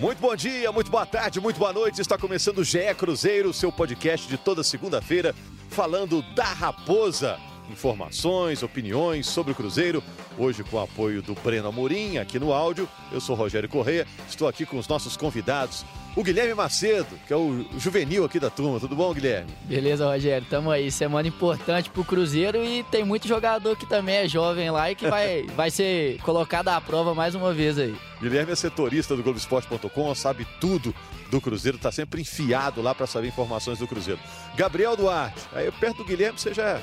Muito bom dia, muito boa tarde, muito boa noite. Está começando o GE Cruzeiro, seu podcast de toda segunda-feira, falando da Raposa. Informações, opiniões sobre o Cruzeiro. Hoje com o apoio do Breno Amorim aqui no áudio. Eu sou Rogério Correia, estou aqui com os nossos convidados. O Guilherme Macedo, que é o juvenil aqui da turma. Tudo bom, Guilherme? Beleza, Rogério. Tamo aí. Semana importante pro Cruzeiro e tem muito jogador que também é jovem lá e que vai, vai ser colocado à prova mais uma vez aí. Guilherme é setorista do Globoesporte.com, sabe tudo do Cruzeiro, está sempre enfiado lá para saber informações do Cruzeiro. Gabriel Duarte, aí perto do Guilherme você já,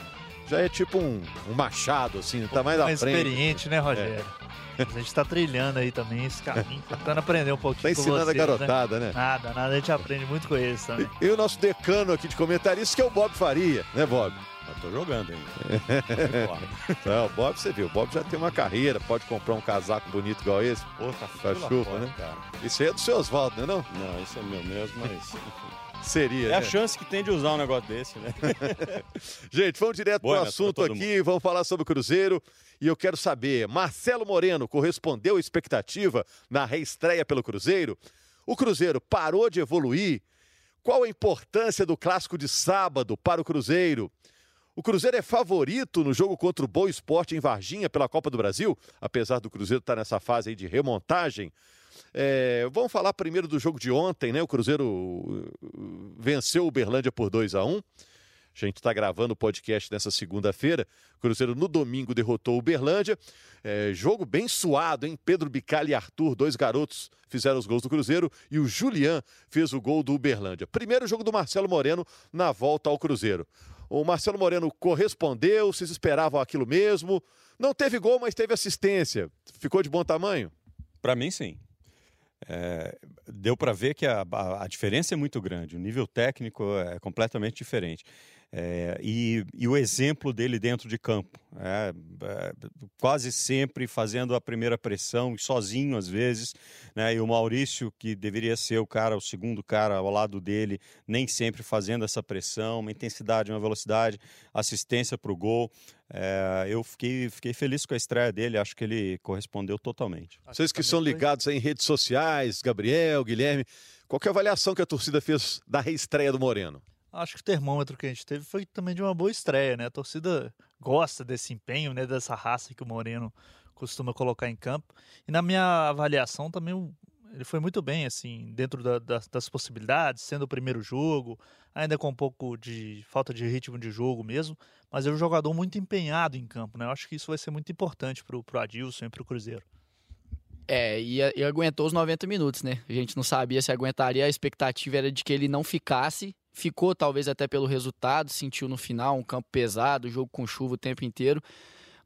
já é tipo um, um machado, assim, tá mais, mais à frente. experiente, né, Rogério? É. A gente está trilhando aí também esse caminho, tentando aprender um pouquinho. Tá ensinando vocês, a garotada, né? né? Nada, nada, a gente aprende muito com eles também. E, e o nosso decano aqui de comentaristas, que é o Bob Faria, né, Bob? Eu tô jogando ainda. Não, o Bob, você viu, o Bob já tem uma carreira, pode comprar um casaco bonito igual esse. Pô, tá pra chuva, né? Cara. Isso aí é do seu Oswaldo, não é não? Não, isso é meu mesmo, mas. Seria, É né? a chance que tem de usar um negócio desse, né? Gente, vamos direto Boa, pro Neto, assunto aqui, vamos falar sobre o Cruzeiro. E eu quero saber, Marcelo Moreno correspondeu à expectativa na reestreia pelo Cruzeiro? O Cruzeiro parou de evoluir? Qual a importância do clássico de sábado para o Cruzeiro? O Cruzeiro é favorito no jogo contra o Boa Esporte em Varginha pela Copa do Brasil, apesar do Cruzeiro estar nessa fase aí de remontagem. É, vamos falar primeiro do jogo de ontem, né? O Cruzeiro uh, venceu o Berlândia por 2 a 1 a gente está gravando o podcast nessa segunda-feira. O Cruzeiro no domingo derrotou o Berlândia. É, jogo bem suado, hein? Pedro Bicalho e Arthur, dois garotos, fizeram os gols do Cruzeiro e o Julian fez o gol do Uberlândia. Primeiro jogo do Marcelo Moreno na volta ao Cruzeiro. O Marcelo Moreno correspondeu, vocês esperavam aquilo mesmo. Não teve gol, mas teve assistência. Ficou de bom tamanho? Para mim, sim. É, deu para ver que a, a, diferença é muito grande, o nível técnico é completamente diferente. É, e, e, o exemplo dele dentro de campo, é, é, quase sempre fazendo a primeira pressão, sozinho às vezes, né, e o Maurício, que deveria ser o cara, o segundo cara ao lado dele, nem sempre fazendo essa pressão, uma intensidade, uma velocidade, assistência para o gol. É, eu fiquei, fiquei feliz com a estreia dele, acho que ele correspondeu totalmente. Vocês que são ligados em redes sociais, Gabriel, Guilherme, qual é a avaliação que a torcida fez da reestreia do Moreno? Acho que o termômetro que a gente teve foi também de uma boa estreia, né? A torcida gosta desse empenho, né? Dessa raça que o Moreno costuma colocar em campo. E na minha avaliação também ele foi muito bem, assim, dentro da, da, das possibilidades, sendo o primeiro jogo, ainda com um pouco de falta de ritmo de jogo mesmo, mas é um jogador muito empenhado em campo, né? Eu acho que isso vai ser muito importante pro, pro Adilson e pro Cruzeiro. É, e, e aguentou os 90 minutos, né? A gente não sabia se aguentaria, a expectativa era de que ele não ficasse ficou talvez até pelo resultado, sentiu no final um campo pesado, jogo com chuva o tempo inteiro.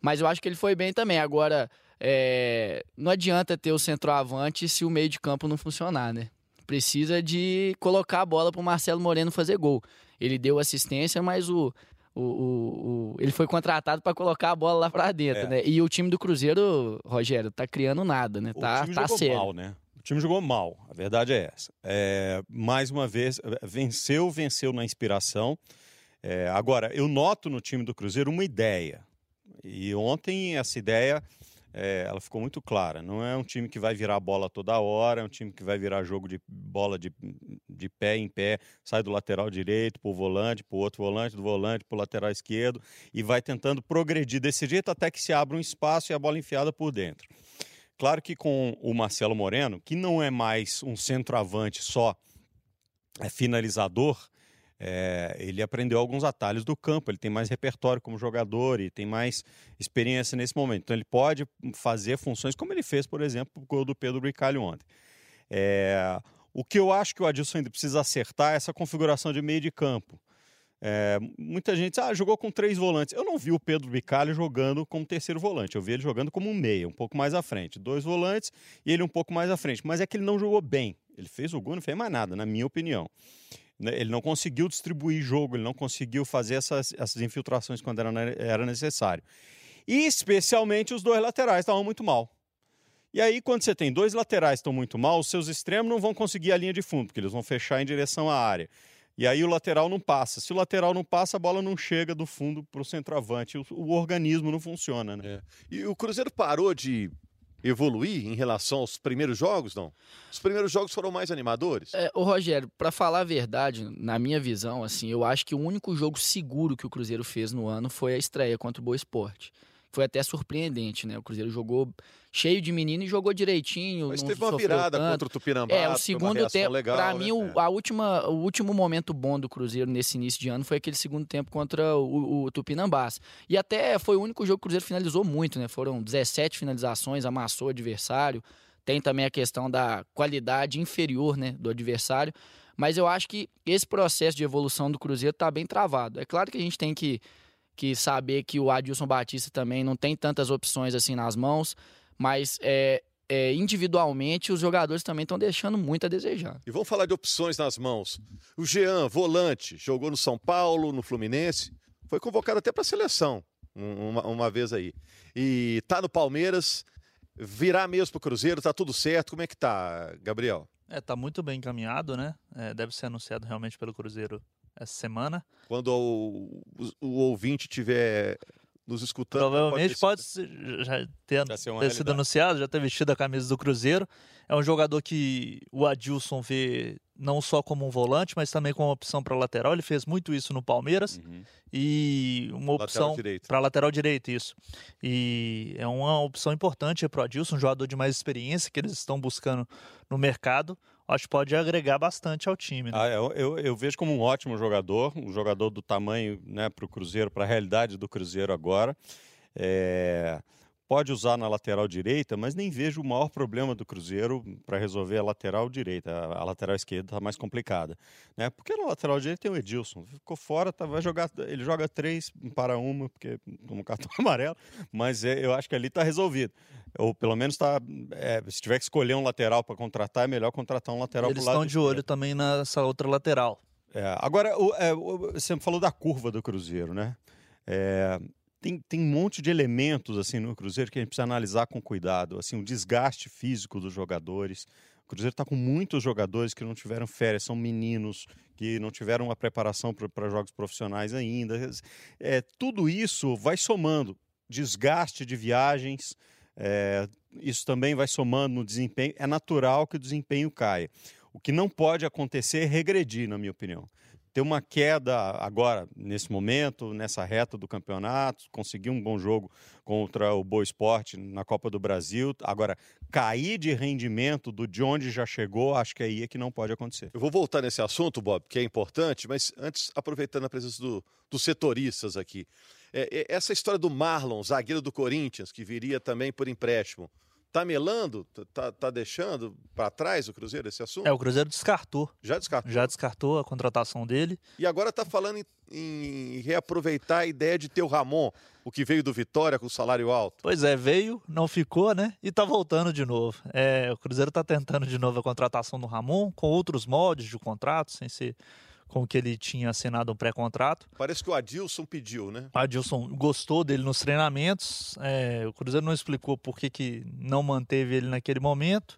Mas eu acho que ele foi bem também. Agora, é... não adianta ter o centroavante se o meio de campo não funcionar, né? Precisa de colocar a bola para o Marcelo Moreno fazer gol. Ele deu assistência, mas o, o, o, o ele foi contratado para colocar a bola lá para dentro, é. né? E o time do Cruzeiro, Rogério, tá criando nada, né? Tá, o time tá jogou sério. mal, né? O time jogou mal, a verdade é essa. É, mais uma vez, venceu, venceu na inspiração. É, agora, eu noto no time do Cruzeiro uma ideia. E ontem essa ideia é, ela ficou muito clara. Não é um time que vai virar bola toda hora, é um time que vai virar jogo de bola de, de pé em pé, sai do lateral direito para o volante, para o outro volante, do volante para o lateral esquerdo e vai tentando progredir desse jeito até que se abra um espaço e a bola enfiada por dentro. Claro que com o Marcelo Moreno, que não é mais um centroavante só é finalizador, é, ele aprendeu alguns atalhos do campo, ele tem mais repertório como jogador e tem mais experiência nesse momento. Então ele pode fazer funções como ele fez, por exemplo, o gol do Pedro Bricalho ontem. É, o que eu acho que o Adilson ainda precisa acertar é essa configuração de meio de campo. É, muita gente ah, jogou com três volantes. Eu não vi o Pedro Bicalho jogando como terceiro volante, eu vi ele jogando como um meia, um pouco mais à frente. Dois volantes e ele um pouco mais à frente. Mas é que ele não jogou bem. Ele fez o gol, não fez mais nada, na minha opinião. Né, ele não conseguiu distribuir jogo, ele não conseguiu fazer essas, essas infiltrações quando era, era necessário. E especialmente os dois laterais estavam muito mal. E aí, quando você tem dois laterais que estão muito mal, os seus extremos não vão conseguir a linha de fundo, porque eles vão fechar em direção à área. E aí o lateral não passa. Se o lateral não passa, a bola não chega do fundo para o centroavante. O, o organismo não funciona, né? É. E o Cruzeiro parou de evoluir em relação aos primeiros jogos, não? Os primeiros jogos foram mais animadores? É, ô Rogério, para falar a verdade, na minha visão, assim, eu acho que o único jogo seguro que o Cruzeiro fez no ano foi a estreia contra o Boa Esporte. Foi até surpreendente, né? O Cruzeiro jogou cheio de menino e jogou direitinho. Mas teve uma virada tanto. contra o Tupinambá. É, o segundo tempo, pra né? mim, o, a última, o último momento bom do Cruzeiro nesse início de ano foi aquele segundo tempo contra o, o Tupinambás. E até foi o único jogo que o Cruzeiro finalizou muito, né? Foram 17 finalizações, amassou o adversário. Tem também a questão da qualidade inferior, né, do adversário. Mas eu acho que esse processo de evolução do Cruzeiro tá bem travado. É claro que a gente tem que, que saber que o Adilson Batista também não tem tantas opções assim nas mãos, mas é, é, individualmente os jogadores também estão deixando muito a desejar. E vamos falar de opções nas mãos. O Jean, volante, jogou no São Paulo, no Fluminense, foi convocado até para a seleção um- uma, uma vez aí. E tá no Palmeiras, virar mesmo pro Cruzeiro, tá tudo certo. Como é que tá, Gabriel? É, tá muito bem encaminhado, né? É, deve ser anunciado realmente pelo Cruzeiro essa semana. Quando o, o- o ouvinte tiver nos escutando, Provavelmente ter pode ser- já ter, Já ter sido anunciado, já ter vestido a camisa do Cruzeiro. É um jogador que o Adilson vê não só como um volante, mas também como uma opção para lateral. Ele fez muito isso no Palmeiras Uhum. e uma opção para lateral direito, isso. E é uma opção importante para o Adilson, um jogador de mais experiência que eles estão buscando no mercado. Acho que pode agregar bastante ao time. Né? Ah, eu, eu, eu vejo como um ótimo jogador, um jogador do tamanho né, para o Cruzeiro, para a realidade do Cruzeiro agora. É, pode usar na lateral direita, mas nem vejo o maior problema do Cruzeiro para resolver a lateral direita. A, a lateral esquerda está mais complicada. Né? Porque na lateral direita tem o Edilson. Ficou fora, tá, vai jogar, ele joga três para uma, porque toma um cartão amarelo, mas é, eu acho que ali está resolvido. Ou pelo menos está. se tiver que escolher um lateral para contratar, é melhor contratar um lateral Eles estão de olho também nessa outra lateral. é, agora, o- é, o- você falou da curva do Cruzeiro, né? É, tem, tem um monte de elementos assim no Cruzeiro que a gente precisa analisar com cuidado. Assim, o desgaste físico dos jogadores. O Cruzeiro está com muitos jogadores que não tiveram férias, são meninos que não tiveram uma preparação para jogos profissionais ainda. É, tudo isso vai somando. Desgaste de viagens, é, isso também vai somando no desempenho. É natural que o desempenho caia. O que não pode acontecer é regredir, na minha opinião. Ter uma queda agora, nesse momento, nessa reta do campeonato, conseguir um bom jogo contra o Boa Esporte na Copa do Brasil. Agora, cair de rendimento do de onde já chegou, acho que aí é que não pode acontecer. Eu vou voltar nesse assunto, Bob, que é importante, mas antes, aproveitando a presença do- dos setoristas aqui. É, é, essa história do Marlon, zagueiro do Corinthians, que viria também por empréstimo, tá melando? Tá, tá deixando para trás o Cruzeiro esse assunto? É, o Cruzeiro descartou. Já descartou. Já descartou a contratação dele. E agora tá falando em, em reaproveitar a ideia de ter o Ramon, o que veio do Vitória com salário alto. Pois é, veio, não ficou, né? E tá voltando de novo. É, o Cruzeiro tá tentando de novo a contratação do Ramon, com outros moldes de contrato, sem ser com o que ele tinha assinado um pré-contrato. Parece que o Adilson pediu, né? O Adilson gostou dele nos treinamentos. é, o Cruzeiro não explicou por que, que não manteve ele naquele momento.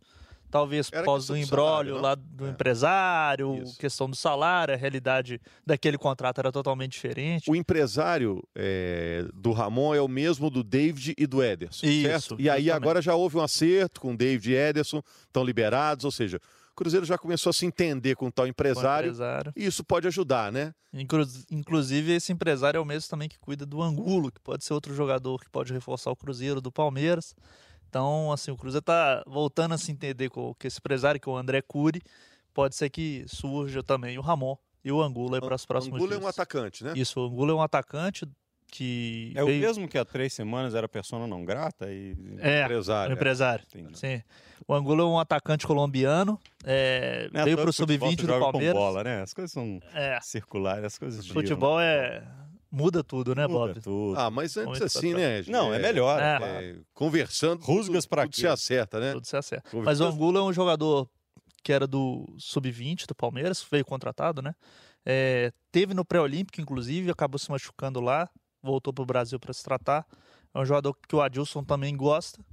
Talvez por causa do embrólio não? lá do É. empresário, Isso. questão do salário, a realidade daquele contrato era totalmente diferente. O empresário é, do Ramon é o mesmo do David e do Ederson, Isso, certo? E aí agora já houve um acerto com o David e Ederson, estão liberados, ou seja, o Cruzeiro já começou a se entender com o tal empresário, empresário. e isso pode ajudar, né? Inclu- Inclusive, esse empresário é o mesmo também que cuida do Angulo, que pode ser outro jogador que pode reforçar o Cruzeiro do Palmeiras. Então, assim, o Cruzeiro tá voltando a se entender com, com esse empresário, que é o André Cury. Pode ser que surja também o Ramon e o Angulo aí para os próximos Angulo é dias. um atacante, né? Isso, o Angulo é um atacante que É o veio- mesmo que há três semanas era persona não grata e. É, o Empresário. empresário. Entendi. Sim. O Angulo é um atacante colombiano, é, é veio para o que futebol sub-20 se do joga com Palmeiras. bola, né? As coisas são É, circulares, as coisas giram. futebol é muda tudo, né, Muda Bob? tudo. Ah, mas antes Muito assim, né? Não, é melhor. É. é é, conversando, Rusgas tudo, tudo quê? se acerta, né? Tudo se acerta. Mas o Angulo é um jogador que era do sub-20 do Palmeiras, veio contratado, né? É, teve no pré-olímpico, inclusive, acabou se machucando lá, voltou para o Brasil para se tratar. É um jogador que o Adilson também gosta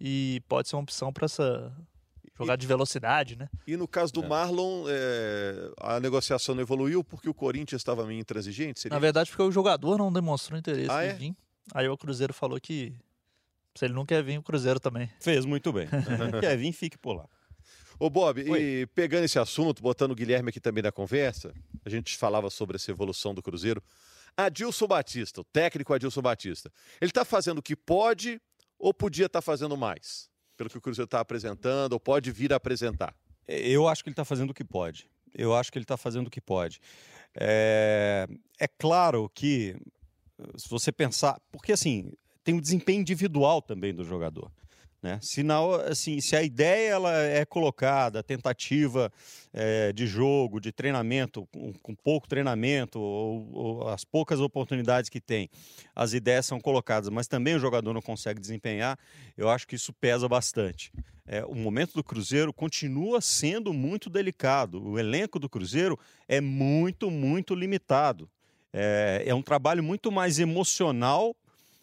e pode ser uma opção para essa jogar de velocidade, né? E no caso do É. Marlon, é, a negociação não evoluiu porque o Corinthians estava meio intransigente? Seria Na verdade, porque o jogador não demonstrou interesse Ah, em é? vir. Aí o Cruzeiro falou que Se ele não quer vir, o Cruzeiro também. Fez muito bem. quer vir, fique por lá. Ô Bob, Oi. e pegando esse assunto, botando o Guilherme aqui também na conversa, a gente falava sobre essa evolução do Cruzeiro. Adilson Batista, o técnico Adilson Batista, ele está fazendo o que pode ou podia estar tá fazendo mais? Pelo que o Cruzeiro está apresentando, ou pode vir a apresentar? Eu acho que ele está fazendo o que pode. Eu acho que ele está fazendo o que pode. É... é claro que, se você pensar. Porque, assim, tem o desempenho individual também do jogador. Né? Assim, se a ideia ela é colocada, a tentativa é, de jogo, de treinamento, com, com pouco treinamento, ou, ou, as poucas oportunidades que tem, as ideias são colocadas, mas também o jogador não consegue desempenhar, eu acho que isso pesa bastante. É, o momento do Cruzeiro continua sendo muito delicado. O elenco do Cruzeiro é muito, muito limitado. É, é um trabalho muito mais emocional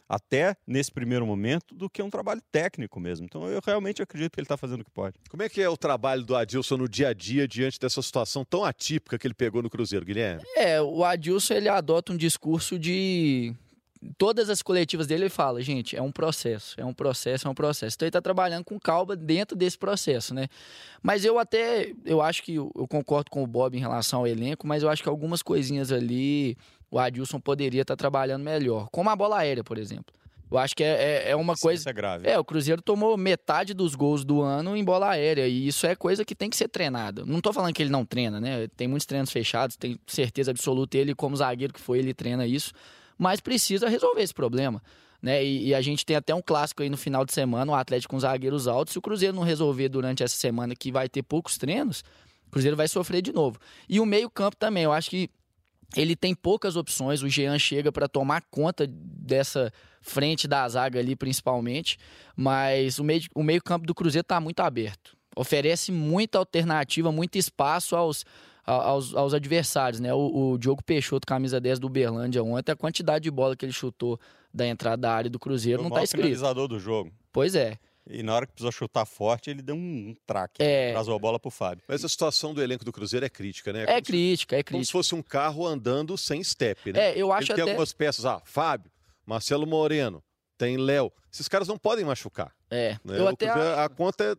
até nesse primeiro momento, do que um trabalho técnico mesmo. Então eu realmente acredito que ele está fazendo o que pode. Como é que é o trabalho do Adilson no dia a dia diante dessa situação tão atípica que ele pegou no Cruzeiro, Guilherme? É, o Adilson ele adota um discurso de todas as coletivas dele ele fala, gente, é um processo, é um processo, é um processo. Então ele está trabalhando com calma dentro desse processo, né? Mas eu até, eu acho que eu, eu concordo com o Bob em relação ao elenco, mas eu acho que algumas coisinhas ali o Adilson poderia estar tá trabalhando melhor, como a bola aérea, por exemplo. Eu acho que é, é, é uma Sim, coisa. Isso é grave. É, o Cruzeiro tomou metade dos gols do ano em bola aérea. E isso é coisa que tem que ser treinada. Não tô falando que ele não treina, né? Tem muitos treinos fechados, tem certeza absoluta. Ele, como zagueiro que foi, ele treina isso mas precisa resolver esse problema. Né? E, e, a gente tem até um clássico aí no final de semana, o Atlético com zagueiros altos. Se o Cruzeiro não resolver durante essa semana, que vai ter poucos treinos, o Cruzeiro vai sofrer de novo. E o meio-campo também, eu acho que ele tem poucas opções. O Jean chega para tomar conta dessa frente da zaga ali, principalmente. Mas o meio-campo o meio -campo do Cruzeiro está muito aberto. Oferece muita alternativa, muito espaço aos aos, aos adversários, né? O, o Diogo Peixoto, camisa 10 do Uberlândia ontem, a quantidade de bola que ele chutou da entrada da área do Cruzeiro não está escrito. finalizador do jogo. Pois é. E na hora que precisou chutar forte, ele deu um, traque. É... Trazou a bola pro Fábio. Mas a situação do elenco do Cruzeiro é crítica, né? É, é crítica, é crítica. Como se fosse um carro andando sem step, né? É, eu acho ele tem até... algumas peças, ah, Fábio, Marcelo Moreno, tem Léo. Esses caras não podem machucar. É, né? eu o até... Cruzeiro, a conta é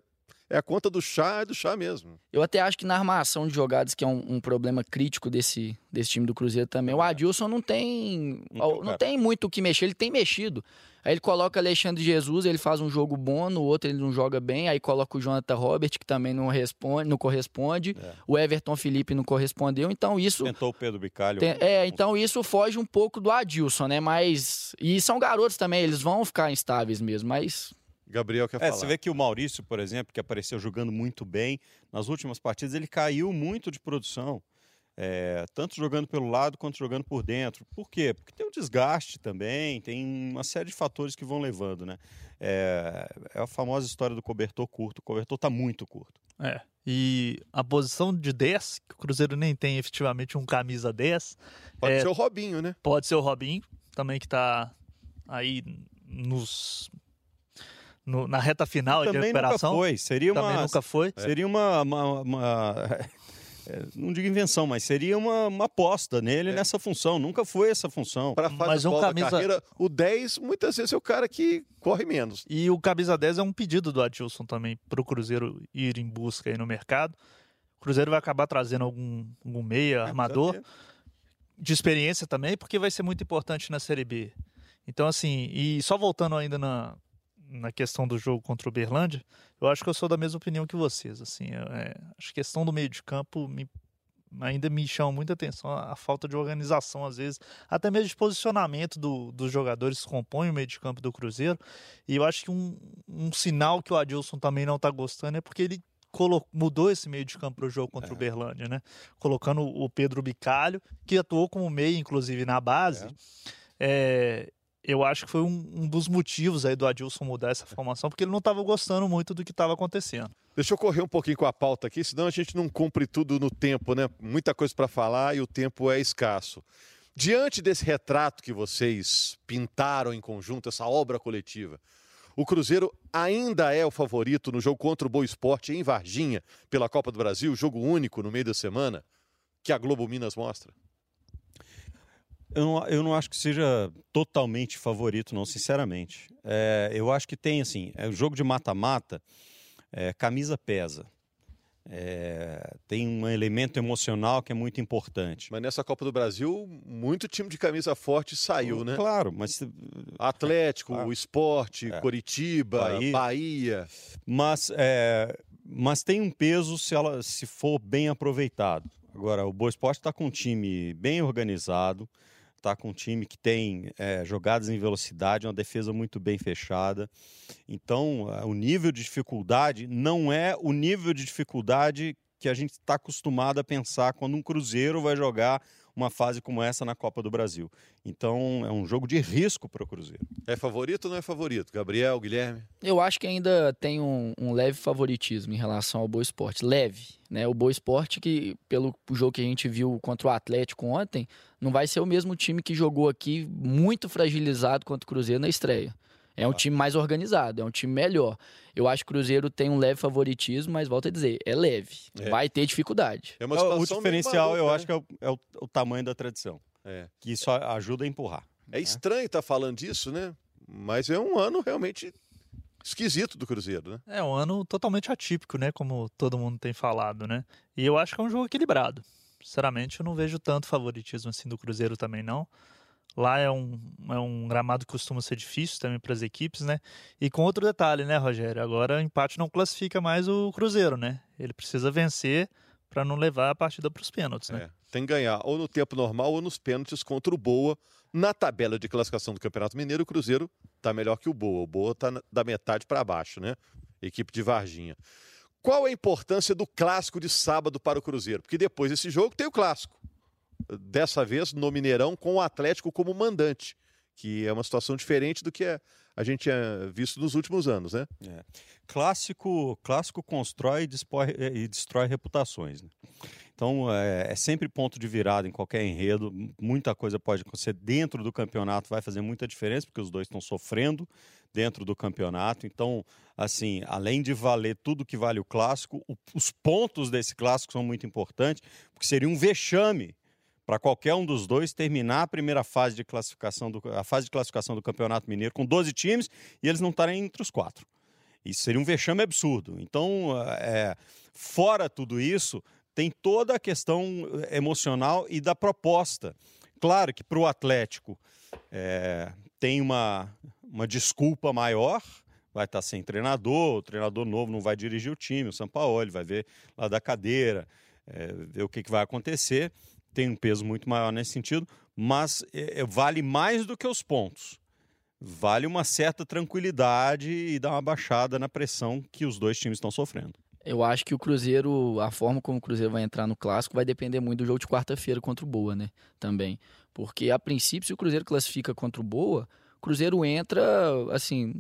é a conta do chá, é do chá mesmo. Eu até acho que na armação de jogadas, que é um, um problema crítico desse, desse time do Cruzeiro também, o Adilson não tem, não, não tem muito o que mexer, ele tem mexido. Aí ele coloca Alexandre Jesus, ele faz um jogo bom, no outro ele não joga bem, aí coloca o Jonathan Robert, que também não responde, não corresponde. É. O Everton Felipe não correspondeu, então isso. Tentou o Pedro Bicalho. Tem, é, então isso foge um pouco do Adilson, né? Mas. E são garotos também, eles vão ficar instáveis mesmo, mas Gabriel quer é, falar. Você vê que o Maurício, por exemplo, que apareceu jogando muito bem nas últimas partidas, ele caiu muito de produção. É, tanto jogando pelo lado quanto jogando por dentro. Por quê? Porque tem o desgaste também, tem uma série de fatores que vão levando, né? É, é a famosa história do cobertor curto. O cobertor está muito curto. É. E a posição de 10, que o Cruzeiro nem tem efetivamente um camisa 10. Pode é, ser o Robinho, né? Pode ser o Robinho, também que está aí nos no, na reta final de recuperação. Nunca foi. Seria Também uma, nunca foi. Seria uma, uma, uma é, não digo invenção, mas seria uma, uma aposta nele é. nessa função. Nunca foi essa função. Para fazer um camisa... carreira, o 10 muitas vezes é o cara que corre menos. E o camisa 10 é um pedido do Adilson também para o Cruzeiro ir em busca aí no mercado. O Cruzeiro vai acabar trazendo algum, algum meia, é, armador, de experiência também, porque vai ser muito importante na Série B. Então, assim, e só voltando ainda na, na questão do jogo contra o Berlândia, eu acho que eu sou da mesma opinião que vocês. Assim, é, a questão do meio de campo me, ainda me chama muita atenção a, a, falta de organização, às vezes, até mesmo de posicionamento do, dos jogadores que compõem o meio de campo do Cruzeiro. E eu acho que um, um sinal que o Adilson também não está gostando é porque ele mudou esse meio de campo para o jogo contra é. o Berlândia, né? Colocando o Pedro Bicalho, que atuou como meio, inclusive, na base. É. É, eu acho que foi um, um, dos motivos aí do Adilson mudar essa formação, porque ele não estava gostando muito do que estava acontecendo. Deixa eu correr um pouquinho com a pauta aqui, senão a gente não cumpre tudo no tempo, né? Muita coisa para falar e o tempo é escasso. Diante desse retrato que vocês pintaram em conjunto, essa obra coletiva, o Cruzeiro ainda é o favorito no jogo contra o Boa Esporte em Varginha, pela Copa do Brasil, jogo único no meio da semana, que a Globo Minas mostra? Eu não, eu não acho que seja totalmente favorito, não, sinceramente. É, eu acho que tem, assim, é o jogo de mata-mata, é, camisa pesa. É, tem um elemento emocional que é muito importante. Mas nessa Copa do Brasil, muito time de camisa forte saiu, né? Claro, mas. Atlético, claro. Esporte, é. Coritiba, Bahia. Bahia. Mas, é, mas tem um peso se, ela, se for bem aproveitado. Agora, o Boa Esporte está com um time bem organizado, está com um time que tem é, jogadas em velocidade, uma defesa muito bem fechada. Então, o nível de dificuldade não é o nível de dificuldade que a gente está acostumado a pensar quando um Cruzeiro vai jogar uma fase como essa na Copa do Brasil. Então é um jogo de risco para o Cruzeiro. É favorito ou não é favorito? Gabriel, Guilherme? Eu acho que ainda tem um, um leve favoritismo em relação ao Boa Esporte. Leve. Né? O Boa Esporte, que pelo jogo que a gente viu contra o Atlético ontem, não vai ser o mesmo time que jogou aqui muito fragilizado contra o Cruzeiro na estreia. É um time mais organizado, é um time melhor. Eu acho que o Cruzeiro tem um leve favoritismo, mas volto a dizer, é leve. É. Vai ter dificuldade. É o diferencial, eu né? acho que é, o, é o, o, tamanho da tradição. É. Que isso ajuda a empurrar. É né? estranho estar tá falando disso, né? Mas é um ano realmente esquisito do Cruzeiro, né? É um ano totalmente atípico, né? Como todo mundo tem falado, né? E eu acho que é um jogo equilibrado. Sinceramente, eu não vejo tanto favoritismo assim do Cruzeiro também, não. Lá é um, é um gramado que costuma ser difícil também para as equipes, né? E com outro detalhe, né, Rogério? Agora o empate não classifica mais o Cruzeiro, né? Ele precisa vencer para não levar a partida para os pênaltis, né? É, tem que ganhar ou no tempo normal ou nos pênaltis contra o Boa. Na tabela de classificação do Campeonato Mineiro, o Cruzeiro está melhor que o Boa. O Boa está da metade para baixo, né? Equipe de Varginha. Qual a importância do clássico de sábado para o Cruzeiro? Porque depois desse jogo tem o clássico dessa vez no Mineirão com o Atlético como mandante, que é uma situação diferente do que a gente tinha visto nos últimos anos, né? É. Clássico, clássico constrói e destrói, e destrói reputações. Né? Então é, é, sempre ponto de virada em qualquer enredo. Muita coisa pode acontecer dentro do campeonato, vai fazer muita diferença porque os dois estão sofrendo dentro do campeonato. Então, assim, além de valer tudo que vale o clássico, o, os pontos desse clássico são muito importantes, porque seria um vexame para qualquer um dos dois terminar a primeira fase de classificação do, a fase de classificação do Campeonato Mineiro com 12 times e eles não estarem entre os quatro. Isso seria um vexame absurdo. Então, é, fora tudo isso, tem toda a questão emocional e da proposta. Claro que para o Atlético é, tem uma, uma desculpa maior, vai estar sem treinador, o treinador novo não vai dirigir o time, o São Paulo vai ver lá da cadeira, é, ver o que, que vai acontecer tem um peso muito maior nesse sentido, mas é, é, vale mais do que os pontos. Vale uma certa tranquilidade e dar uma baixada na pressão que os dois times estão sofrendo. Eu acho que o Cruzeiro, a forma como o Cruzeiro vai entrar no clássico vai depender muito do jogo de quarta-feira contra o Boa, né? Também. Porque, a princípio, se o Cruzeiro classifica contra o Boa, o Cruzeiro entra, assim,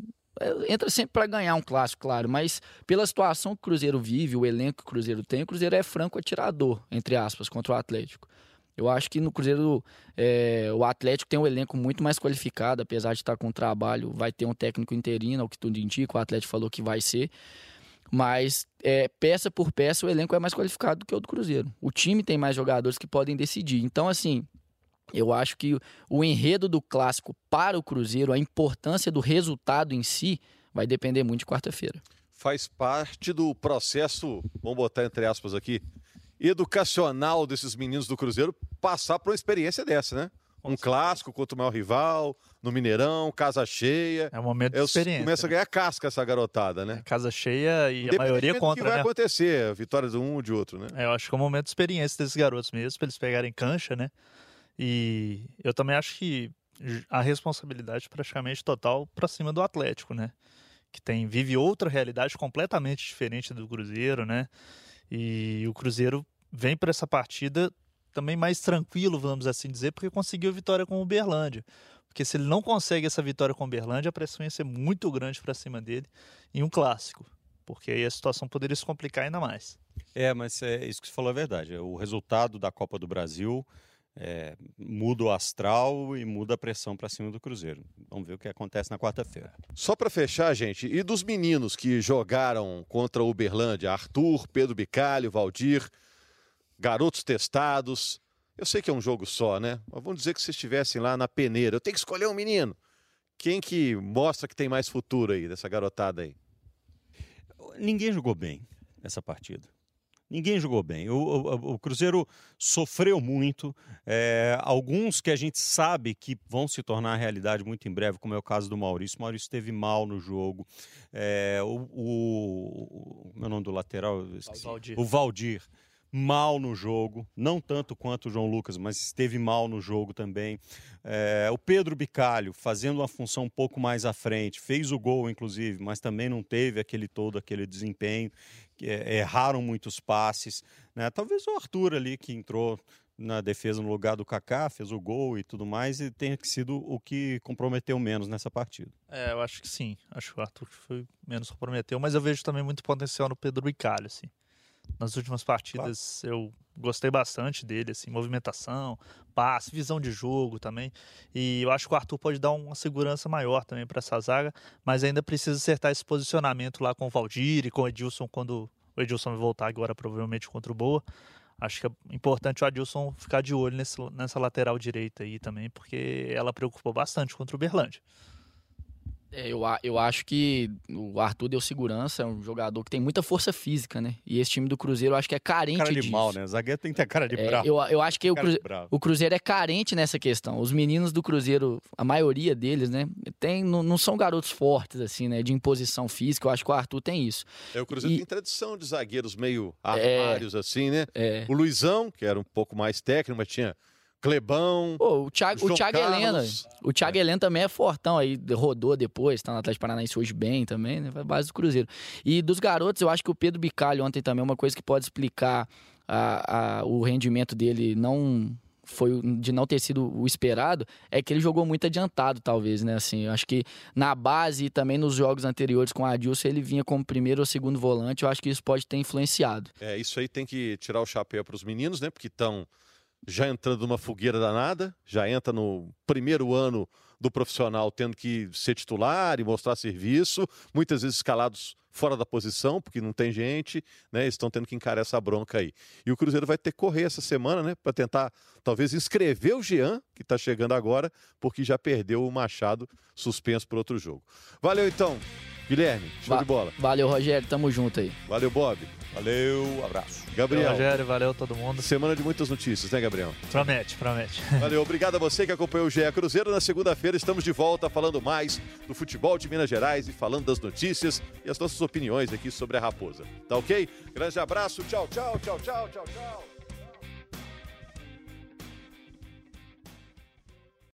entra sempre para ganhar um clássico, claro, mas pela situação que o Cruzeiro vive, o elenco que o Cruzeiro tem, o Cruzeiro é franco atirador, entre aspas, contra o Atlético. Eu acho que no Cruzeiro é, o Atlético tem um elenco muito mais qualificado, apesar de estar com trabalho, vai ter um técnico interino, o que tudo indica, o Atlético falou que vai ser. Mas é, peça por peça o elenco é mais qualificado do que o do Cruzeiro. O time tem mais jogadores que podem decidir. Então, assim, eu acho que o enredo do clássico para o Cruzeiro, a importância do resultado em si, vai depender muito de quarta-feira. Faz parte do processo, vamos botar entre aspas aqui, educacional desses meninos do Cruzeiro passar por uma experiência dessa, né? Um clássico contra o maior rival, no Mineirão, casa cheia. É um momento de experiência. Começa a ganhar casca essa garotada, né? É, casa cheia e a maioria contra, o que vai né? acontecer, vitória de um ou de outro, né? É, eu acho que é um momento de experiência desses garotos mesmo, para eles pegarem cancha, né? E eu também acho que a responsabilidade praticamente total para cima do Atlético, né? Que tem vive outra realidade completamente diferente do Cruzeiro, né? E o Cruzeiro vem para essa partida também mais tranquilo, vamos assim dizer, porque conseguiu vitória com o Uberlândia. Porque se ele não consegue essa vitória com o Uberlândia, a pressão ia ser muito grande para cima dele em um clássico. Porque aí a situação poderia se complicar ainda mais. É, mas é isso que você falou é verdade. O resultado da Copa do Brasil é, muda o astral e muda a pressão para cima do Cruzeiro. Vamos ver o que acontece na quarta-feira. Só para fechar, gente, e dos meninos que jogaram contra o Uberlândia, Arthur, Pedro Bicalho, Valdir, garotos testados. Eu sei que é um jogo só, né? Mas vamos dizer que vocês estivessem lá na peneira. Eu tenho que escolher um menino. Quem que mostra que tem mais futuro aí, dessa garotada aí? Ninguém jogou bem essa partida. Ninguém jogou bem. O, o, o Cruzeiro sofreu muito. É, alguns que a gente sabe que vão se tornar realidade muito em breve, como é o caso do Maurício. O Maurício esteve mal no jogo. É, o, o, o meu nome do lateral? O Valdir. O Valdir mal no jogo, não tanto quanto o João Lucas, mas esteve mal no jogo também. É, o Pedro Bicalho fazendo uma função um pouco mais à frente, fez o gol, inclusive, mas também não teve aquele todo, aquele desempenho. É, erraram muitos passes. Né? Talvez o Arthur ali que entrou na defesa no lugar do Kaká, fez o gol e tudo mais, e tenha sido o que comprometeu menos nessa partida. É, eu acho que sim. Acho que o Arthur foi menos comprometeu, mas eu vejo também muito potencial no Pedro Bicalho, assim nas últimas partidas claro. eu gostei bastante dele, assim, movimentação, passe, visão de jogo também. E eu acho que o Arthur pode dar uma segurança maior também para essa zaga, mas ainda precisa acertar esse posicionamento lá com o Valdir e com o Edilson quando o Edilson voltar agora provavelmente contra o Boa. Acho que é importante o Adilson ficar de olho nesse, nessa lateral direita aí também, porque ela preocupou bastante contra o Berlândia. É, eu, eu acho que o Arthur deu segurança, é um jogador que tem muita força física, né? E esse time do Cruzeiro eu acho que é carente cara de disso. mal, né? O zagueiro tem que ter cara de é, bravo. Eu, eu acho que o, Cruzeiro, o Cruzeiro é carente nessa questão. Os meninos do Cruzeiro, a maioria deles, né? Tem, não, não são garotos fortes, assim, né? De imposição física. Eu acho que o Arthur tem isso. É, o Cruzeiro e... tem tradição de zagueiros meio armários, é, assim, né? É. O Luizão, que era um pouco mais técnico, mas tinha Clebão. Pô, o Thiago, o Thiago Helena. O Thiago é. Helena também é fortão aí, rodou depois, tá no Atlético Paranaense hoje bem também, né? Vai base do Cruzeiro. E dos garotos, eu acho que o Pedro Bicalho ontem também, é uma coisa que pode explicar a, a, o rendimento dele não foi de não ter sido o esperado, é que ele jogou muito adiantado, talvez, né? Assim, eu acho que na base e também nos jogos anteriores com a Adilson, ele vinha como primeiro ou segundo volante, eu acho que isso pode ter influenciado. É, isso aí tem que tirar o chapéu para os meninos, né? Porque estão já entrando numa fogueira danada, já entra no primeiro ano do profissional tendo que ser titular e mostrar serviço, muitas vezes escalados fora da posição, porque não tem gente, né? Estão tendo que encarar essa bronca aí. E o Cruzeiro vai ter que correr essa semana, né? Para tentar, talvez, inscrever o Jean, que está chegando agora, porque já perdeu o Machado suspenso por outro jogo. Valeu então, Guilherme, show Va de bola. Valeu, Rogério, tamo junto aí. Valeu, Bob. Valeu, abraço. Gabriel. Valeu, Rogério, valeu todo mundo. Semana de muitas notícias, né, Gabriel? Promete, promete. Valeu, obrigado a você que acompanhou o GE Cruzeiro. Na segunda-feira estamos de volta falando mais do futebol de Minas Gerais e falando das notícias e as nossas opiniões aqui sobre a Raposa. Tá ok? Grande abraço, tchau, tchau, tchau, tchau, tchau, tchau.